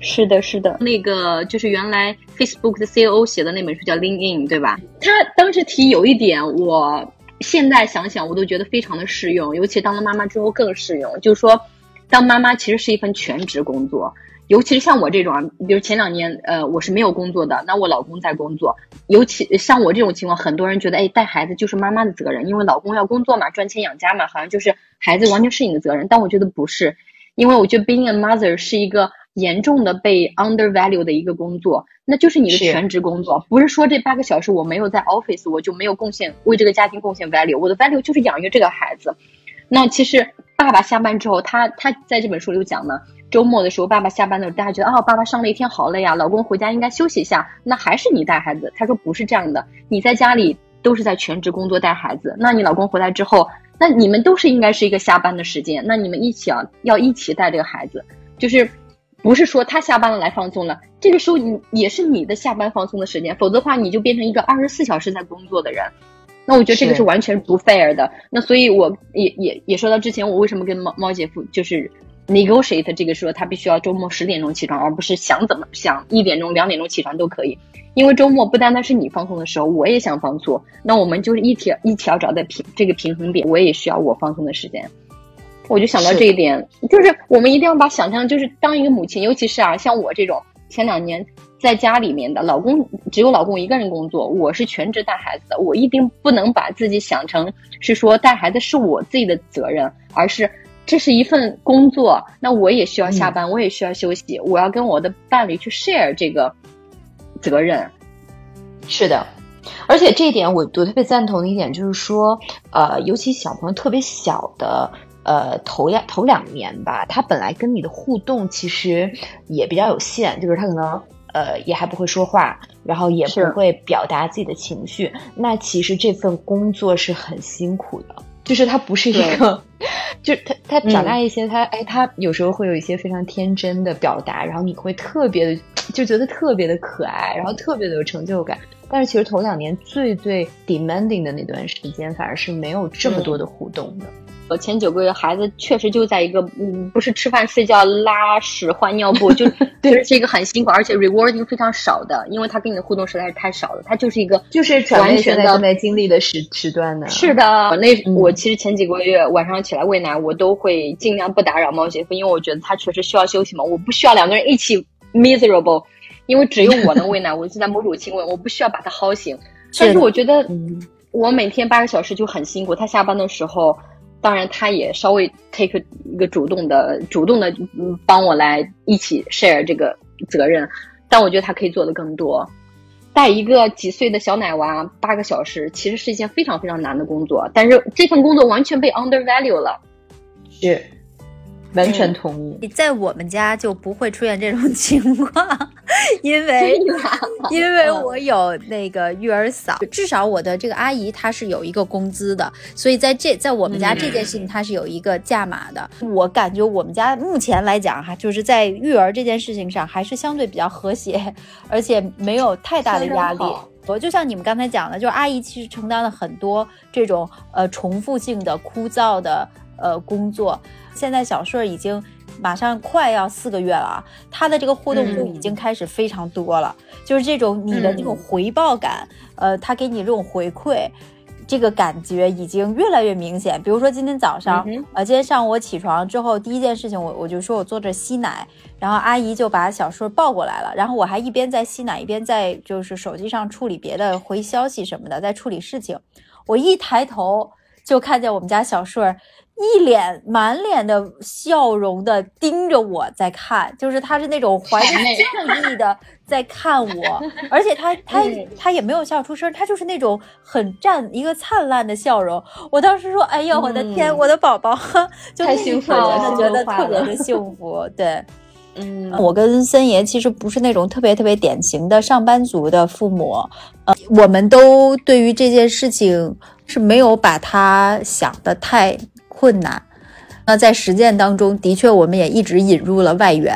是的，是的，那个就是原来 Facebook 的 CEO 写的那本书叫《Lean In》，对吧？他当时提有一点，我现在想想我都觉得非常的适用，尤其当了妈妈之后更适用。就是说，当妈妈其实是一份全职工作，尤其是像我这种啊，比如前两年，呃，我是没有工作的，那我老公在工作。尤其像我这种情况，很多人觉得，哎，带孩子就是妈妈的责任，因为老公要工作嘛，赚钱养家嘛，好像就是孩子完全是你的责任。但我觉得不是，因为我觉得 being a mother 是一个严重的被 undervalue 的一个工作，那就是你的全职工作，不是说这八个小时我没有在 office 我就没有贡献为这个家庭贡献 value，我的 value 就是养育这个孩子。那其实爸爸下班之后，他他在这本书里有讲呢，周末的时候爸爸下班的时候，大家觉得哦，爸爸上了一天好累呀，老公回家应该休息一下，那还是你带孩子。他说不是这样的，你在家里都是在全职工作带孩子，那你老公回来之后，那你们都是应该是一个下班的时间，那你们一起啊要一起带这个孩子，就是不是说他下班了来放松了，这个时候你也是你的下班放松的时间，否则的话你就变成一个二十四小时在工作的人。那我觉得这个是是完全不 fair 的。那所以我也也也说到之前我为什么跟猫猫姐夫就是 negotiate 这个说他必须要周末十点钟起床，而不是想怎么想一点钟两点钟起床都可以。因为周末不单单是你放松的时候，我也想放松。那我们就是一起一起要找到平这个平衡点，我也需要我放松的时间。我就想到这一点，就是我们一定要把想象，就是当一个母亲，尤其是啊，像我这种前两年在家里面的，老公只有老公一个人工作，我是全职带孩子的，我一定不能把自己想成是说带孩子是我自己的责任，而是这是一份工作，那我也需要下班，我也需要休息，我要跟我的伴侣去 share 这个责任。是的，而且这一点我我特别赞同的一点就是说，呃，尤其小朋友特别小的。呃，头呀头两年吧，他本来跟你的互动其实也比较有限，就是他可能呃也还不会说话，然后也不会表达自己的情绪。那其实这份工作是很辛苦的，就是它不是一个，就是他他长大一些，他哎他有时候会有一些非常天真的表达，然后你会特别的就觉得特别的可爱，然后特别的有成就感。但是其实头两年最最 demanding 的那段时间，反而是没有这么多的互动的。我前九个月孩子确实就在一个嗯，不是吃饭睡觉拉屎换尿布，就 <laughs> 就是是一个很辛苦，而且 rewarding 非常少的，因为他跟你的互动实在是太少了，他就是一个就是完全的正在经历的时时段呢。是的，那嗯我其实前几个月晚上起来喂奶，我都会尽量不打扰猫姐夫，因为我觉得他确实需要休息嘛，我不需要两个人一起 miserable，因为只有我能喂奶，我是在母乳亲喂，我不需要把他薅醒。但是我觉得嗯，我每天八个小时就很辛苦，他下班的时候，当然他也稍微 take 一个主动的、主动的帮我来一起 share 这个责任，但我觉得他可以做的更多。带一个几岁的小奶娃八个小时，其实是一件非常非常难的工作，但是这份工作完全被 undervalue 了。是完全同意。在我们家就不会出现这种情况，因为因为我有那个育儿嫂，至少我的这个阿姨她是有一个工资的，所以在这在我们家这件事情她是有一个价码的。我感觉我们家目前来讲哈，就是在育儿这件事情上还是相对比较和谐，而且没有太大的压力。我就像你们刚才讲的，就是阿姨其实承担了很多这种呃重复性的、枯燥的呃工作。现在小顺儿已经马上快要四个月了，他的这个互动就已经开始非常多了，就是这种你的这种回报感，呃，他给你这种回馈。这个感觉已经越来越明显。比如说今天早上，呃，今天上午我起床之后，第一件事情，我我就说我坐着吸奶，然后阿姨就把小顺抱过来了，然后我还一边在吸奶，一边在就是手机上处理别的回消息什么的，在处理事情。我一抬头就看见我们家小顺儿。一脸满脸的笑容的盯着我在看，就是他是那种怀着笑意的在看我，<laughs> 而且他他他也没有笑出声，他就是那种很绽一个灿烂的笑容。我当时说：“哎呀，我的天，我的宝宝 <laughs> 就太幸福了，觉得特别的幸福。”对，嗯，我跟森爷其实不是那种特别特别典型的上班族的父母，呃，我们都对于这件事情是没有把他想的太。困难，那在实践当中，的确我们也一直引入了外援，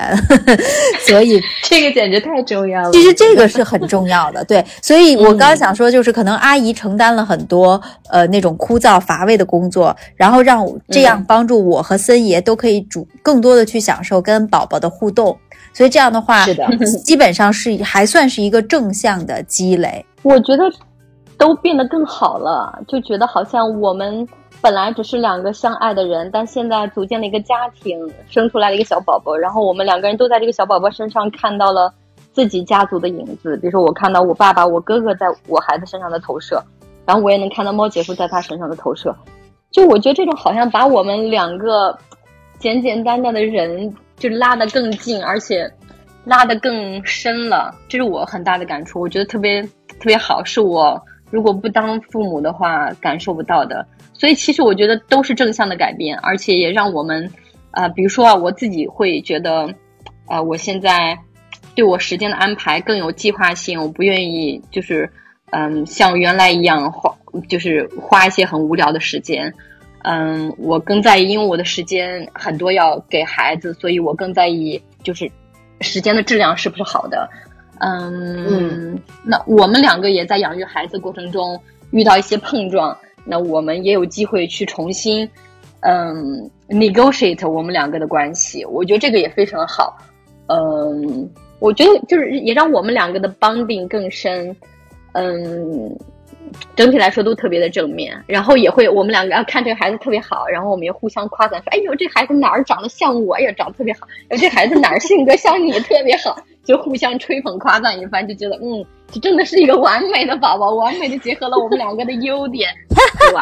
<laughs> 所以 <laughs> 这个简直太重要了。其实这个是很重要的，对。所以我刚想说，就是可能阿姨承担了很多呃那种枯燥乏味的工作，然后让这样帮助我和森爷都可以主更多的去享受跟宝宝的互动。所以这样的话，是的，基本上是还算是一个正向的积累。我觉得都变得更好了，就觉得好像我们。本来只是两个相爱的人，但现在组建了一个家庭，生出来了一个小宝宝。然后我们两个人都在这个小宝宝身上看到了自己家族的影子。比如说，我看到我爸爸、我哥哥在我孩子身上的投射，然后我也能看到猫姐夫在他身上的投射。就我觉得这种好像把我们两个简简单单的人就拉得更近，而且拉得更深了。这是我很大的感触，我觉得特别特别好，是我如果不当父母的话感受不到的。所以其实我觉得都是正向的改变，而且也让我们，呃，比如说啊，我自己会觉得，呃，我现在对我时间的安排更有计划性，我不愿意就是，嗯，像原来一样花，就是花一些很无聊的时间，嗯，我更在意，因为我的时间很多要给孩子，所以我更在意就是时间的质量是不是好的，嗯，那我们两个也在养育孩子过程中遇到一些碰撞。那我们也有机会去重新，嗯，negotiate 我们两个的关系，我觉得这个也非常好。嗯，我觉得就是也让我们两个的 bonding 更深。嗯，整体来说都特别的正面。然后也会我们两个看这个孩子特别好，然后我们也互相夸赞说：“哎呦，这孩子哪儿长得像我呀？长得特别好。这孩子哪儿性格像你特别好。”就互相吹捧夸赞一番，就觉得嗯，这真的是一个完美的宝宝，完美的结合了我们两个的优点，<laughs> 对吧？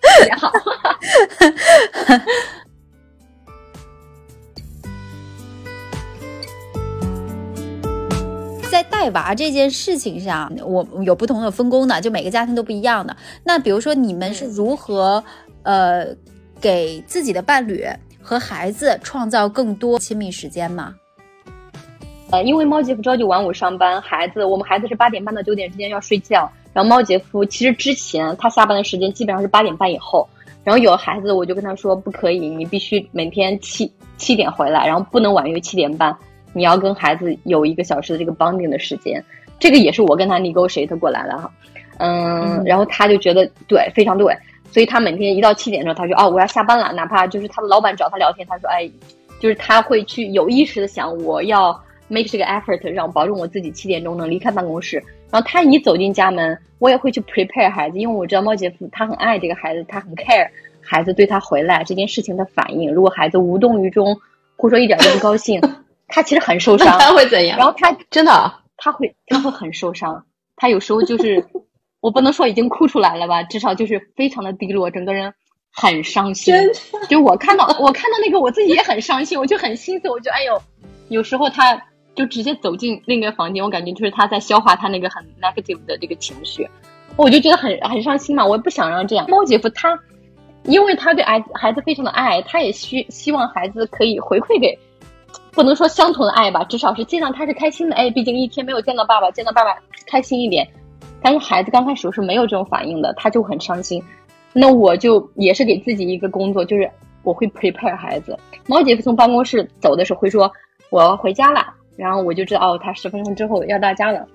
特别好。在带娃这件事情上，我有不同的分工的，就每个家庭都不一样的。那比如说，你们是如何呃给自己的伴侣和孩子创造更多亲密时间吗？呃，因为猫姐夫朝九晚五上班，孩子我们孩子是八点半到九点之间要睡觉。然后猫姐夫其实之前他下班的时间基本上是八点半以后。然后有了孩子，我就跟他说不可以，你必须每天七七点回来，然后不能晚于七点半。你要跟孩子有一个小时的这个 bonding 的时间，这个也是我跟他 negotiate 过来的哈。嗯，然后他就觉得对，非常对，所以他每天一到七点的时候，他就哦我要下班了，哪怕就是他的老板找他聊天，他说哎，就是他会去有意识的想我要。Make 这个 effort 让保证我自己七点钟能离开办公室，然后他一走进家门，我也会去 prepare 孩子，因为我知道猫姐夫他很爱这个孩子，他很 care 孩子对他回来这件事情的反应。如果孩子无动于衷，或者说一点都不高兴，<laughs> 他其实很受伤。他会怎样？然后他真的他会他会很受伤，他有时候就是我不能说已经哭出来了吧，至少就是非常的低落，整个人很伤心。就我看到我看到那个我自己也很伤心，我就很心碎，我就哎呦，有时候他。就直接走进另一个房间，我感觉就是他在消化他那个很 negative 的这个情绪，我就觉得很很伤心嘛。我也不想让这样。猫姐夫他，因为他对孩孩子非常的爱，他也希希望孩子可以回馈给，不能说相同的爱吧，至少是尽量他是开心的。哎，毕竟一天没有见到爸爸，见到爸爸开心一点。但是孩子刚开始是没有这种反应的，他就很伤心。那我就也是给自己一个工作，就是我会 prepare 孩子。猫姐夫从办公室走的时候会说：“我要回家了。”然后我就知道哦，他十分钟之后要到家了，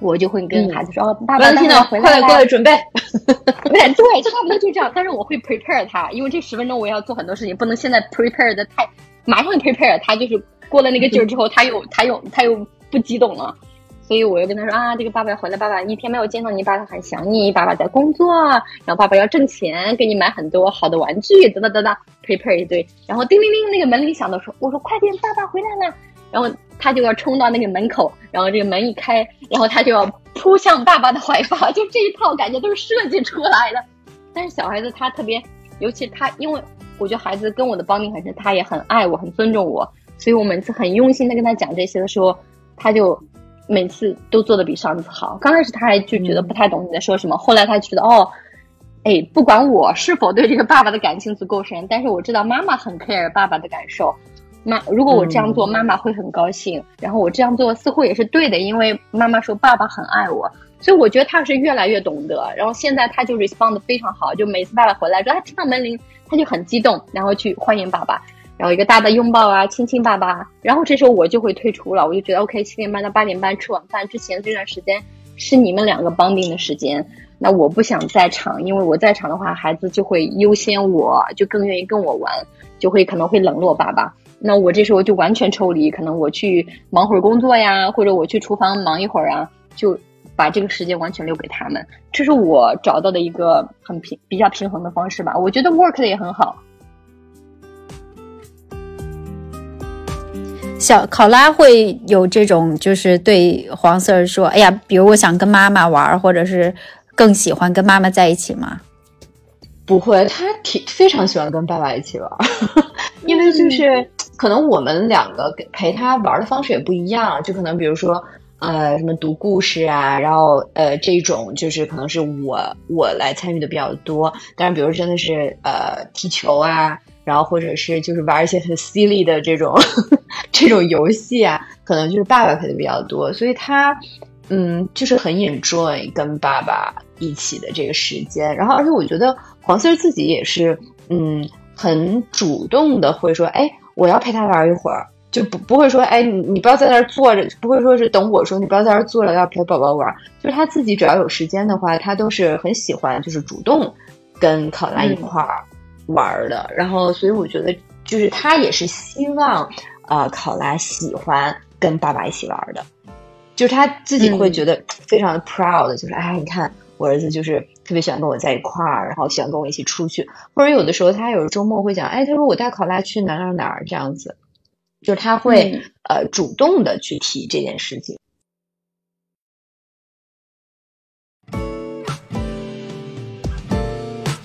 我就会跟孩子说：“哦，爸爸听到，快来过来准备。<laughs> ”对对，差不多就这样。但是我会 prepare 他，因为这十分钟我要做很多事情，不能现在 prepare 的太马上 prepare，他就是过了那个劲儿之后，他又他又他又不激动了。所以我又跟他说啊，这个爸爸要回来，爸爸一天没有见到你，爸爸很想你，爸爸在工作，然后爸爸要挣钱，给你买很多好的玩具，等等等等，prepare 一堆。然后叮铃铃，那个门铃响的时候，我说快点，爸爸回来了。然后他就要冲到那个门口，然后这个门一开，然后他就要扑向爸爸的怀抱，<laughs> 就这一套感觉都是设计出来的。但是小孩子他特别，尤其他，因为我觉得孩子跟我的绑定很深，他也很爱我，很尊重我，所以我每次很用心的跟他讲这些的时候，他就每次都做的比上次好。刚开始他还就觉得不太懂你在说什么，后来他觉得哦，哎，不管我是否对这个爸爸的感情足够深，但是我知道妈妈很 care 爸爸的感受。妈，如果我这样做，妈妈会很高兴。然后我这样做似乎也是对的，因为妈妈说爸爸很爱我，所以我觉得他是越来越懂得。然后现在他就 respond 的非常好，就每次爸爸回来之后，他听到门铃，他就很激动，然后去欢迎爸爸，然后一个大的拥抱啊，亲亲爸爸。然后这时候我就会退出了，我就觉得 OK，七点半到八点半吃晚饭之前这段时间是你们两个绑定的时间，那我不想在场，因为我在场的话，孩子就会优先我，就更愿意跟我玩，就会可能会冷落爸爸。那我这时候就完全抽离，可能我去忙会儿工作呀，或者我去厨房忙一会儿啊，就把这个时间完全留给他们。这是我找到的一个很平、比较平衡的方式吧。我觉得 work 的也很好。小考拉会有这种，就是对黄 Sir 说：“哎呀，比如我想跟妈妈玩，或者是更喜欢跟妈妈在一起吗？”不会，他挺非常喜欢跟爸爸一起玩，<laughs> 因为就是可能我们两个陪他玩的方式也不一样，就可能比如说呃什么读故事啊，然后呃这种就是可能是我我来参与的比较多，但是比如真的是呃踢球啊，然后或者是就是玩一些很犀利的这种 <laughs> 这种游戏啊，可能就是爸爸陪的比较多，所以他嗯就是很 enjoy 跟爸爸一起的这个时间，然后而且我觉得。黄四自己也是，嗯，很主动的会说，哎，我要陪他玩一会儿，就不不会说，哎，你你不要在那儿坐着，不会说是等我说，你不要在那儿坐着，要陪宝宝玩。就是他自己只要有时间的话，他都是很喜欢，就是主动跟考拉一块儿玩的。然后，所以我觉得，就是他也是希望，呃，考拉喜欢跟爸爸一起玩的，就是他自己会觉得非常的 proud，就是哎，你看我儿子就是。特别喜欢跟我在一块儿，然后喜欢跟我一起出去，或者有的时候他有周末会讲，哎，他说我带考拉去哪哪哪儿这样子，就是他会呃主动的去提这件事情。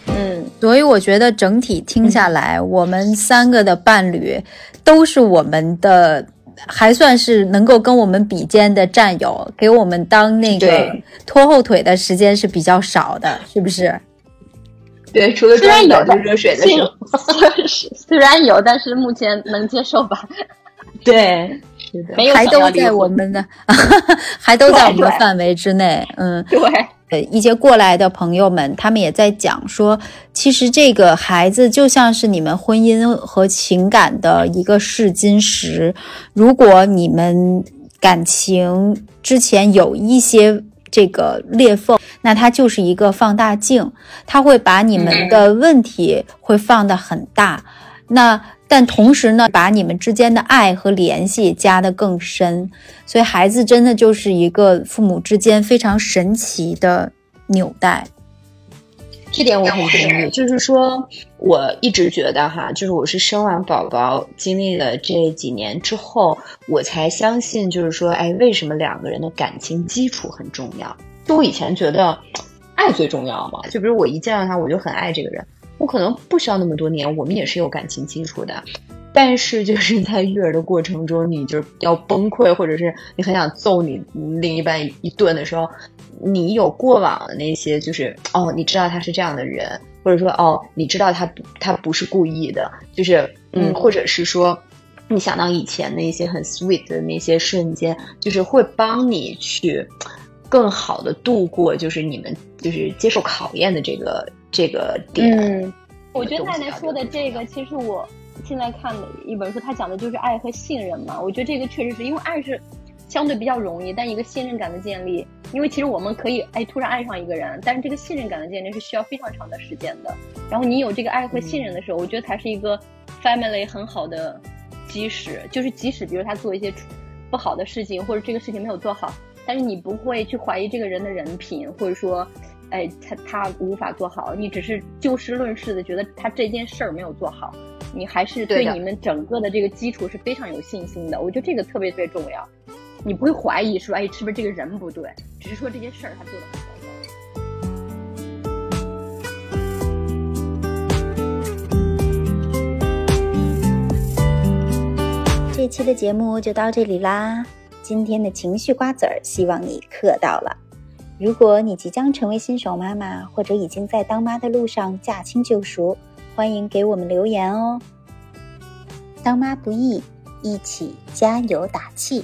嗯，所以我觉得整体听下来，我们三个的伴侣都是我们的。还算是能够跟我们比肩的战友，给我们当那个拖后腿的时间是比较少的，是不是？对，除了虽然有热水的时候，<laughs> 虽然有，但是目前能接受吧？<laughs> 对，是的还都在我们的，<laughs> 还都在我们的范围之内。嗯，对。呃，一些过来的朋友们，他们也在讲说，其实这个孩子就像是你们婚姻和情感的一个试金石。如果你们感情之前有一些这个裂缝，那它就是一个放大镜，它会把你们的问题会放得很大。那但同时呢，把你们之间的爱和联系加得更深，所以孩子真的就是一个父母之间非常神奇的纽带。这点我很同意，就是说，我一直觉得哈，就是我是生完宝宝，经历了这几年之后，我才相信，就是说，哎，为什么两个人的感情基础很重要？就我以前觉得，爱最重要嘛，就比如我一见到他，我就很爱这个人。我可能不需要那么多年，我们也是有感情基础的，但是就是在育儿的过程中，你就要崩溃，或者是你很想揍你另一半一顿的时候，你有过往的那些，就是哦，你知道他是这样的人，或者说哦，你知道他他不是故意的，就是嗯，或者是说你想到以前的一些很 sweet 的那些瞬间，就是会帮你去更好的度过，就是你们就是接受考验的这个。这个点，我觉得奶奶说的这个，其实我现在看的一本书，它讲的就是爱和信任嘛。我觉得这个确实是因为爱是相对比较容易，但一个信任感的建立，因为其实我们可以哎突然爱上一个人，但是这个信任感的建立是需要非常长的时间的。然后你有这个爱和信任的时候，我觉得才是一个 family 很好的基石，就是即使比如他做一些不好的事情，或者这个事情没有做好，但是你不会去怀疑这个人的人品，或者说，哎，他他无法做好，你只是就事论事的觉得他这件事儿没有做好，你还是对你们整个的这个基础是非常有信心的。我觉得这个特别特别重要，你不会怀疑说，哎，是不是这个人不对，只是说这件事儿他做的很好。这期的节目就到这里啦。今天的情绪瓜子儿，希望你嗑到了。如果你即将成为新手妈妈，或者已经在当妈的路上驾轻就熟，欢迎给我们留言哦。当妈不易，一起加油打气。